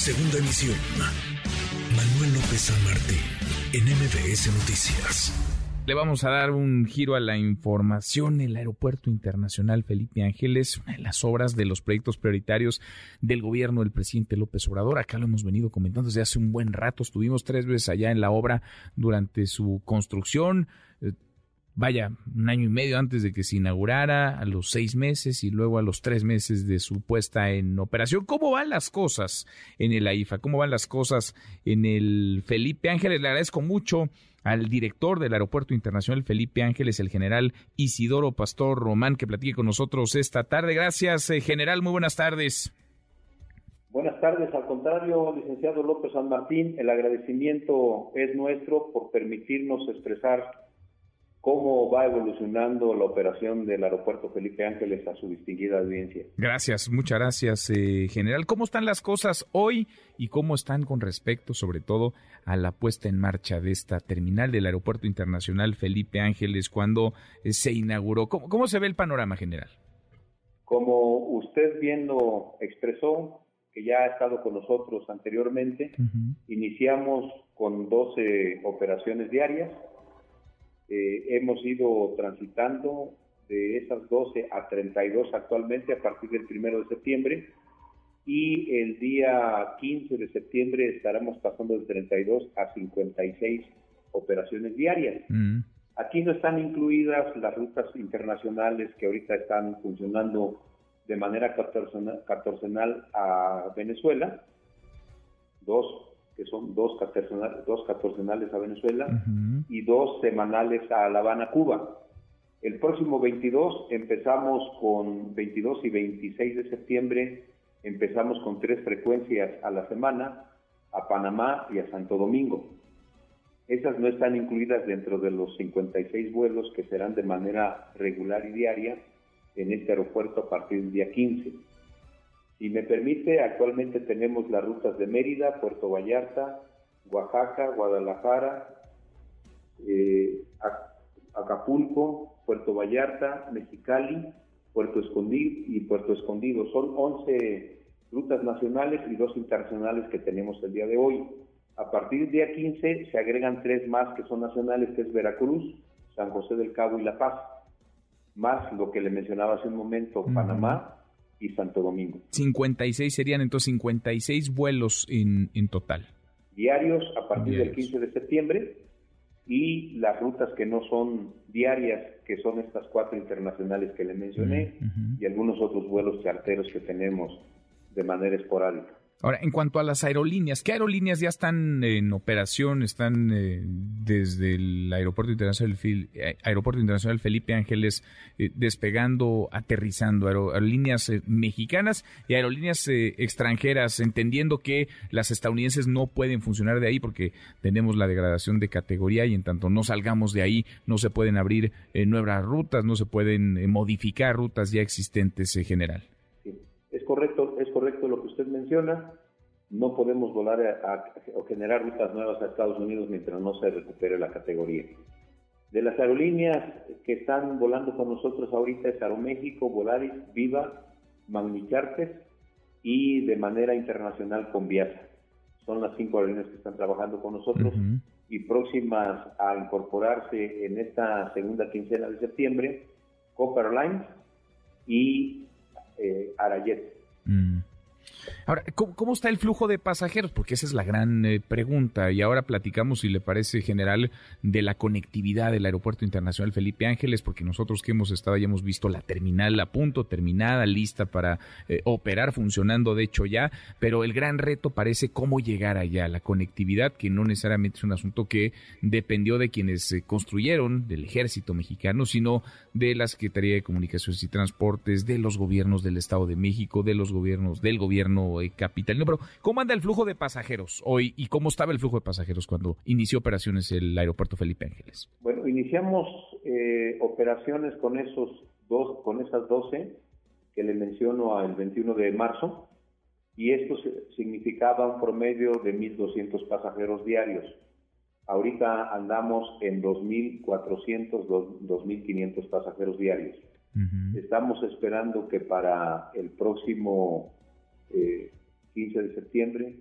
Segunda emisión. Manuel López San Martín, en MBS Noticias. Le vamos a dar un giro a la información. El Aeropuerto Internacional Felipe Ángeles, una de las obras de los proyectos prioritarios del gobierno del presidente López Obrador. Acá lo hemos venido comentando desde hace un buen rato. Estuvimos tres veces allá en la obra durante su construcción. Vaya, un año y medio antes de que se inaugurara, a los seis meses y luego a los tres meses de su puesta en operación. ¿Cómo van las cosas en el AIFA? ¿Cómo van las cosas en el Felipe Ángeles? Le agradezco mucho al director del Aeropuerto Internacional Felipe Ángeles, el general Isidoro Pastor Román, que platique con nosotros esta tarde. Gracias, eh, general. Muy buenas tardes. Buenas tardes. Al contrario, licenciado López San Martín, el agradecimiento es nuestro por permitirnos expresar cómo va evolucionando la operación del aeropuerto Felipe Ángeles a su distinguida audiencia. Gracias, muchas gracias, eh, general. ¿Cómo están las cosas hoy y cómo están con respecto, sobre todo, a la puesta en marcha de esta terminal del Aeropuerto Internacional Felipe Ángeles cuando eh, se inauguró? ¿Cómo, se ve el panorama general? Como usted bien lo expresó, que ya ha estado con nosotros anteriormente, iniciamos con 12 operaciones diarias eh, hemos ido transitando de esas 12 a 32 actualmente a partir del 1 de septiembre y el día 15 de septiembre estaremos pasando de 32 a 56 operaciones diarias. Mm. Aquí no están incluidas las rutas internacionales que ahorita están funcionando de manera catorcenal a Venezuela, dos que son dos catorcenales, dos catorcenales a Venezuela y dos semanales a La Habana, Cuba. El próximo 22 empezamos con 22 y 26 de septiembre, empezamos con tres frecuencias a la semana a Panamá y a Santo Domingo. Esas no están incluidas dentro de los 56 vuelos que serán de manera regular y diaria en este aeropuerto a partir del día 15. Si me permite, actualmente tenemos las rutas de Mérida, Puerto Vallarta, Oaxaca, Guadalajara, eh, Acapulco, Puerto Vallarta, Mexicali, Puerto Escondido y Puerto Escondido. Son 11 rutas nacionales y dos internacionales que tenemos el día de hoy. A partir del día 15 se agregan tres más que son nacionales, que es Veracruz, San José del Cabo y La Paz, más lo que le mencionaba hace un momento, Panamá, y Santo Domingo. 56 serían entonces 56 vuelos en, en total. Diarios a partir del 15 de septiembre y las rutas que no son diarias, que son estas cuatro internacionales que le mencioné, y algunos otros vuelos charteros que tenemos de manera esporádica. Ahora, en cuanto a las aerolíneas, ¿qué aerolíneas ya están en operación? Están eh, desde el Aeropuerto Internacional, eh, Aeropuerto Internacional Felipe Ángeles eh, despegando, aterrizando, aerolíneas mexicanas y aerolíneas extranjeras, entendiendo que las estadounidenses no pueden funcionar de ahí porque tenemos la degradación de categoría y en tanto no salgamos de ahí no se pueden abrir nuevas rutas, no se pueden modificar rutas ya existentes en general. Usted menciona no podemos volar o generar rutas nuevas a Estados Unidos mientras no se recupere la categoría. De las aerolíneas que están volando con nosotros ahorita es Aeroméxico, Volaris, Viva, Magnichartes y de manera internacional con Viasa. Son las cinco aerolíneas que están trabajando con nosotros y próximas a incorporarse en esta segunda quincena de septiembre, Copa Airlines y eh, Arayet. Ahora, ¿cómo, está el flujo de pasajeros? Porque esa es la gran eh, pregunta. Y ahora platicamos, si le parece general, de la conectividad del Aeropuerto Internacional Felipe Ángeles, porque nosotros que hemos estado ya hemos visto la terminal a punto, terminada, lista para eh, operar, funcionando de hecho ya, pero el gran reto parece cómo llegar allá, la conectividad, que no necesariamente es un asunto que dependió de quienes eh, construyeron, del ejército mexicano, sino de la Secretaría de Comunicaciones y Transportes, de los gobiernos del Estado de México, de los gobiernos del gobierno capitalino. Pero, ¿cómo anda el flujo de pasajeros hoy y cómo estaba el flujo de pasajeros cuando inició operaciones el aeropuerto Felipe Ángeles? Bueno, iniciamos eh, operaciones con esos dos, con esas 12 que le menciono el 21 de marzo y esto significaba un promedio de 1.200 pasajeros diarios. Ahorita andamos en 2.400, 2.500 pasajeros diarios. Estamos esperando que para el próximo 15 eh, de septiembre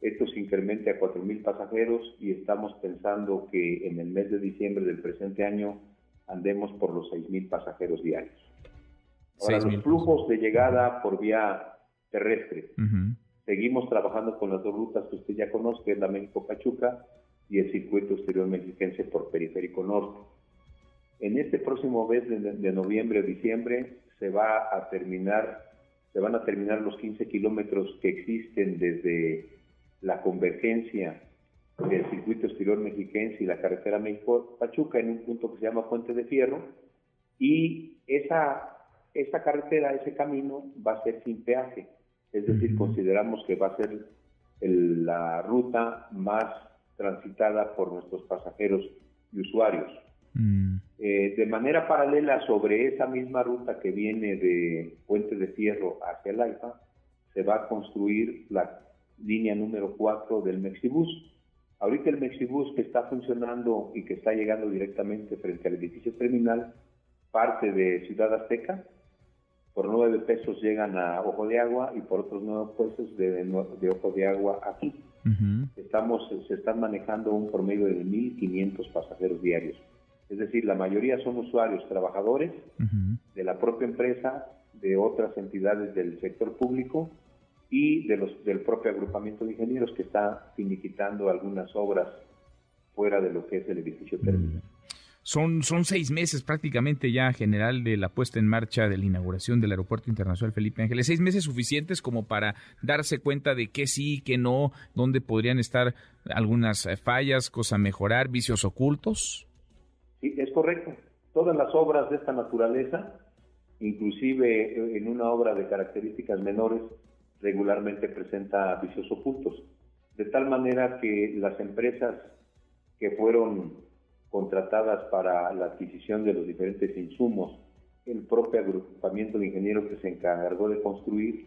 Esto se incrementa a 4.000 pasajeros y estamos pensando que en el mes de diciembre del presente año andemos por los 6.000 pasajeros diarios. Ahora, los flujos de llegada por vía terrestre. Seguimos trabajando con las dos rutas que usted ya conoce, que es la México-Pachuca y el circuito exterior mexiquense por Periférico Norte. En este próximo mes de, noviembre o diciembre se va a terminar, se van a terminar los 15 kilómetros que existen desde la convergencia del circuito exterior mexiquense y la carretera México-Pachuca en un punto que se llama Puente de Fierro y esa, esa carretera, ese camino va a ser sin peaje, es decir, consideramos que va a ser la ruta más transitada por nuestros pasajeros y usuarios. Mm. Eh, de manera paralela sobre esa misma ruta que viene de Puente de Fierro hacia el AIFA, se va a construir la línea número 4 del Mexibus. Ahorita el Mexibus que está funcionando y que está llegando directamente frente al edificio terminal, parte de Ciudad Azteca, por nueve pesos llegan a Ojo de Agua y por otros nueve pesos de, de Ojo de Agua aquí. Estamos, se están manejando un promedio de 1.500 pasajeros diarios. Es decir, la mayoría son usuarios trabajadores de la propia empresa, de otras entidades del sector público y de los, del propio agrupamiento de ingenieros que está finiquitando algunas obras fuera de lo que es el edificio terminal. Son, son seis meses prácticamente ya, general, de la puesta en marcha de la inauguración del Aeropuerto Internacional Felipe Ángeles. Seis meses suficientes como para darse cuenta de qué sí, qué no, dónde podrían estar algunas fallas, cosas a mejorar, vicios ocultos. Sí, es correcto. Todas las obras de esta naturaleza, inclusive en una obra de características menores, regularmente presenta vicios ocultos. De tal manera que las empresas que fueron contratadas para la adquisición de los diferentes insumos, el propio agrupamiento de ingenieros que se encargó de construir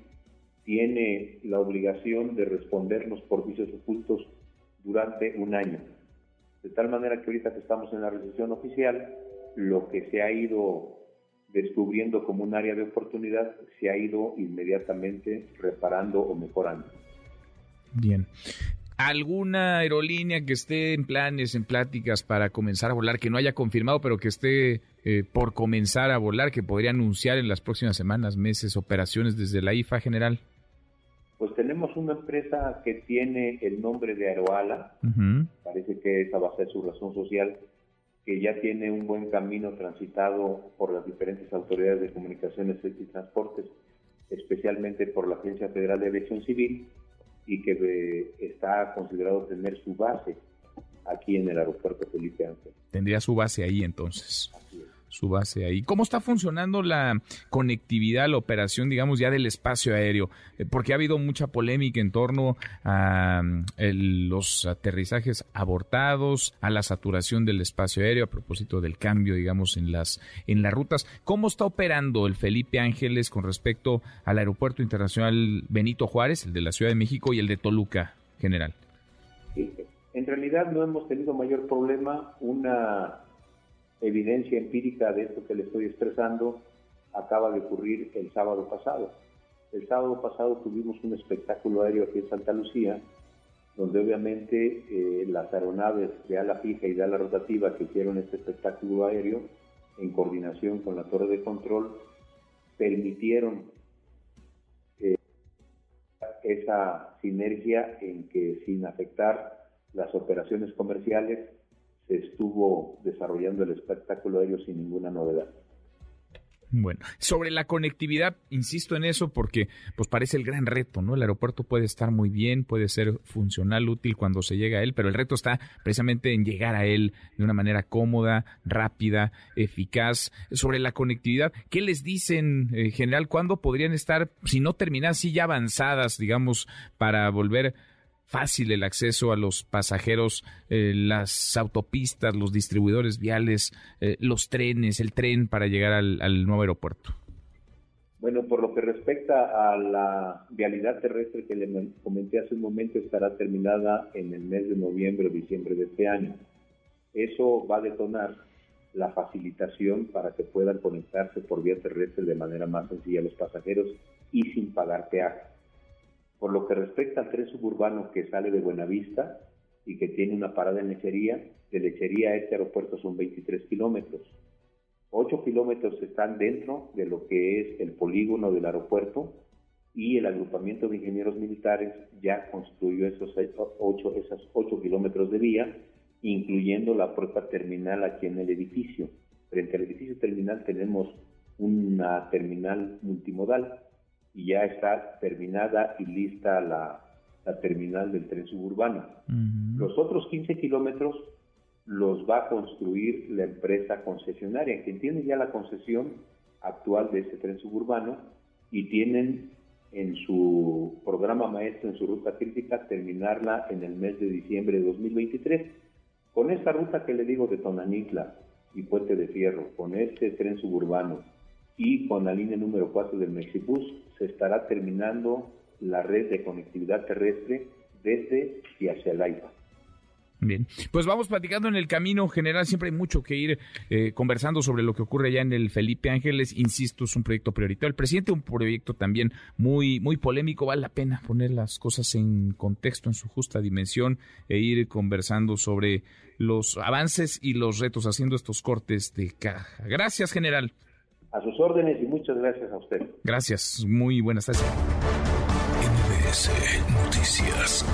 tiene la obligación de respondernos por vicios ocultos durante un año. De tal manera que ahorita que estamos en la recesión oficial, lo que se ha ido descubriendo como un área de oportunidad se ha ido inmediatamente reparando o mejorando. Bien alguna aerolínea que esté en planes, en pláticas para comenzar a volar, que no haya confirmado, pero que esté eh, por comenzar a volar, que podría anunciar en las próximas semanas, meses, operaciones desde la IFA general? Pues tenemos una empresa que tiene el nombre de Aeroala, parece que esa va a ser su razón social, que ya tiene un buen camino transitado por las diferentes autoridades de comunicaciones y transportes, especialmente por la Agencia Federal de Aviación Civil, y que eh, está considerado tener su base aquí en el aeropuerto Felipe Ángeles. Tendría su base ahí entonces. Su base ahí. ¿Cómo está funcionando la conectividad, la operación, digamos, ya del espacio aéreo? Eh, porque ha habido mucha polémica en torno a mm, los aterrizajes abortados, a la saturación del espacio aéreo, a propósito del cambio, digamos, en las, en las rutas. ¿Cómo está operando el Felipe Ángeles con respecto al Aeropuerto Internacional Benito Juárez, el de la Ciudad de México y el de Toluca, general? En realidad no hemos tenido mayor problema. Una evidencia empírica de esto que le estoy expresando acaba de ocurrir el sábado pasado. El sábado pasado tuvimos un espectáculo aéreo aquí en Santa Lucía, donde obviamente eh, las aeronaves de ala fija y de ala rotativa que hicieron este espectáculo aéreo, en coordinación con la torre de control, permitieron eh, esa sinergia en que sin afectar las operaciones comerciales se estuvo desarrollando el espectáculo aéreo sin ninguna novedad. Bueno, sobre la conectividad, insisto en eso porque pues parece el gran reto, ¿no? El aeropuerto puede estar muy bien, puede ser funcional, útil cuando se llega a él, pero el reto está precisamente en llegar a él de una manera cómoda, rápida, eficaz. Sobre la conectividad, ¿qué les dicen en general? ¿Cuándo podrían estar, si no terminar así ya avanzadas, digamos, para volver fácil el acceso a los pasajeros, eh, las autopistas, los distribuidores viales, eh, los trenes, el tren para llegar al, nuevo aeropuerto? Bueno, por lo que respecta a la vialidad terrestre que le comenté hace un momento, estará terminada en el mes de noviembre o diciembre de este año. Eso va a detonar la facilitación para que puedan conectarse por vía terrestre de manera más sencilla los pasajeros y sin pagar peaje Por lo que respecta al tren suburbano que sale de Buenavista y que tiene una parada en Lechería, de Lechería a este aeropuerto son 23 kilómetros. 8 kilómetros están dentro de lo que es el polígono del aeropuerto y el agrupamiento de ingenieros militares ya construyó esos 8, esos 8 kilómetros de vía, incluyendo la propia terminal aquí en el edificio. Frente al edificio terminal tenemos una terminal multimodal y ya está terminada y lista la, terminal del tren suburbano. Los otros 15 kilómetros los va a construir la empresa concesionaria, que tiene ya la concesión actual de ese tren suburbano y tienen en su programa maestro, en su ruta crítica, terminarla en el mes de diciembre de 2023. Con esta ruta que le digo de Tonanitla y Puente de Fierro, con este tren suburbano y con la línea número 4 del Mexibus, se estará terminando la red de conectividad terrestre desde y hacia el AIPA. Bien, pues vamos platicando en el camino general. Siempre hay mucho que ir eh, conversando sobre lo que ocurre allá en el Felipe Ángeles. Insisto, es un proyecto prioritario. El presidente, un proyecto también muy, muy polémico. Vale la pena poner las cosas en contexto, en su justa dimensión, e ir conversando sobre los avances y los retos, haciendo estos cortes de caja. Gracias, general. A sus órdenes y muchas gracias a usted. Gracias, muy buenas tardes. Noticias.